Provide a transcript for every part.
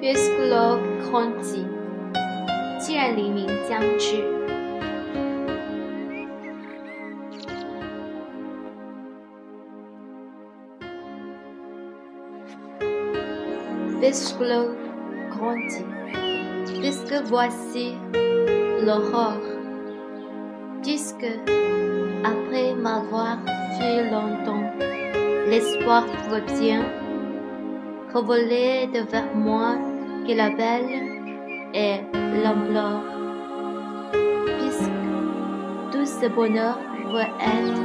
puisque l'aube grandit，既然黎明将至。puisque l'aube grandit, puisque voici l'aurore, puisque après m'avoir fui longtemps, l'espoir revient, Revoler devers moi que la belle et l'ampleur, puisque tout ce bonheur veut être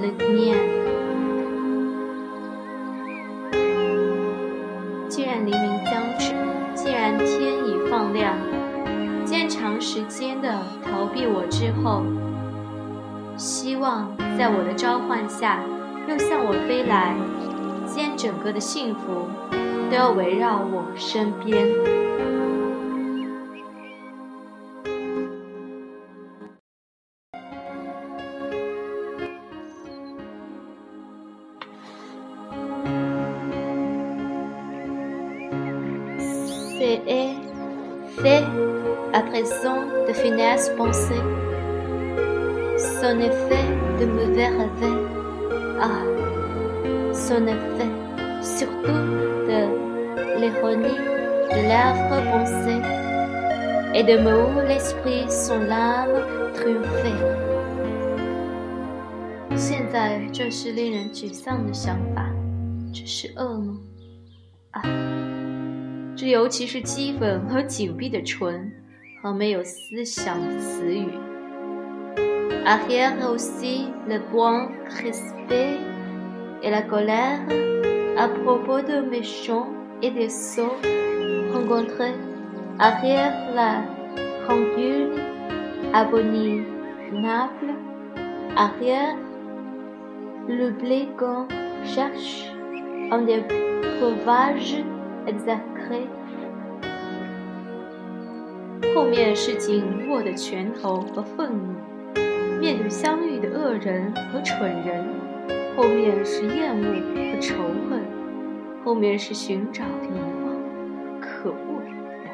le mien. 既然黎明将至，既然天已放亮，既然长时间的逃避我之后，希望在我的召唤下又向我飞来，既然整个的幸福都要围绕我身边。Fe, fe, à présent de funestes pensées. Son effet de mauvais rêves. Ah, son effet surtout de l'ironie de l'âpre pensée et de me où l'esprit son âme triomphait. 现在这是令人沮丧的想法，这是噩梦啊！这尤其是激吻和紧闭的唇和没有思想的词语。Arrière aussi le point crispé et la colère à propos de méchants et des sots rencontrés. Arrière la rancune abominable. Arrière le blé qu'on cherche en des breuvages exacrés. 后面是紧握的拳头和愤怒，面对相遇的恶人和蠢人； 后面是厌恶和仇恨，后面是寻找的遗忘，可恶的。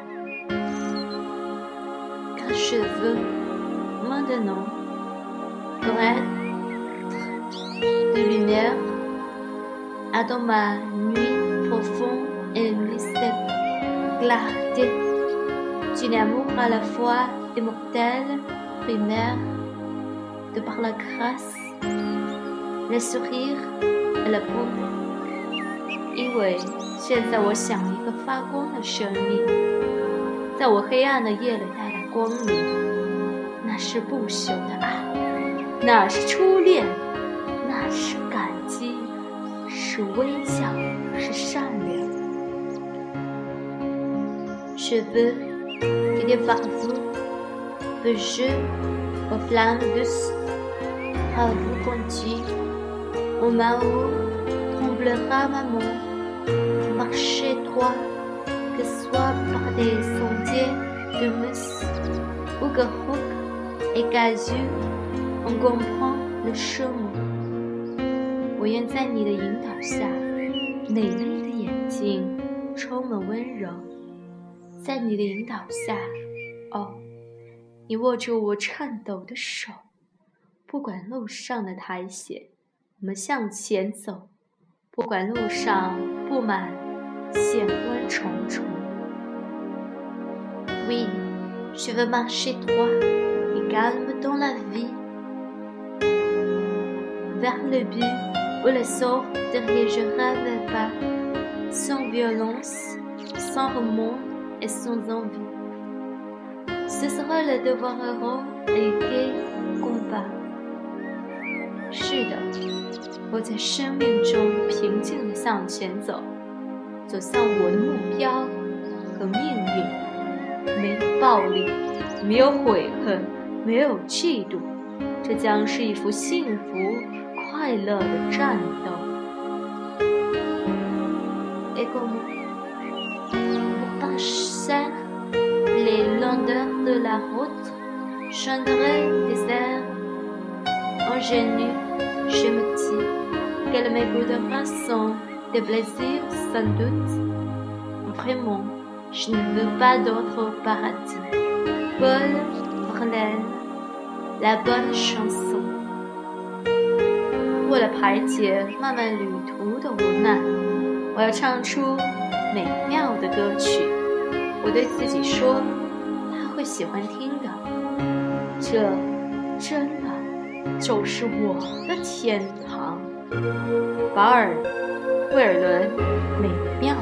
Quand je veux maintenant connaître de lumière à dans ma nuit profonde et mystère clarté d'une amour à la fois immortel, primaire, de par la grâce, le sourire et la bonté. 因为现在我想一个发光的生命，在我黑暗的夜里带来光明，那是不朽的爱，那是初恋，那是感激，是微笑，是善良。Je veux qu'il y ait par vous le jeu aux flammes douces, à vous conti au main où tremblera maman, marcher droit, que soit par des sentiers de mousse ou que roc et gazeux, on comprend le chemin. 我愿在你的引导下，美丽的眼睛充满温柔。在你的引导下，哦，你握住我颤抖的手，不管路上的苔藓，我们向前走，不管路上布满险关重重。Oui, je veux marcher droit et calme dans la vie, vers le but où le sort dirigera le pas, sans violence, sans remords et sans envie. Ce sera le devoir heureux et gai combat. 是的，我在生命中平静地向前走，走向我的目标和命运。没有暴力，没有悔恨，没有嫉妒，这将是一幅幸福、快乐的战斗。Les de la route, je ingénus. Je me dis qu'elle m'écoutera sans des plaisirs sans doute. vraiment, je ne veux pas d'autre paradis. Paul Verlaine, la bonne chanson. 为了排解漫漫旅途的无奈，我要唱出美妙的歌曲。我对自己说，他会喜欢听的。这真的就是我的天堂。保尔·威尔伦，美妙。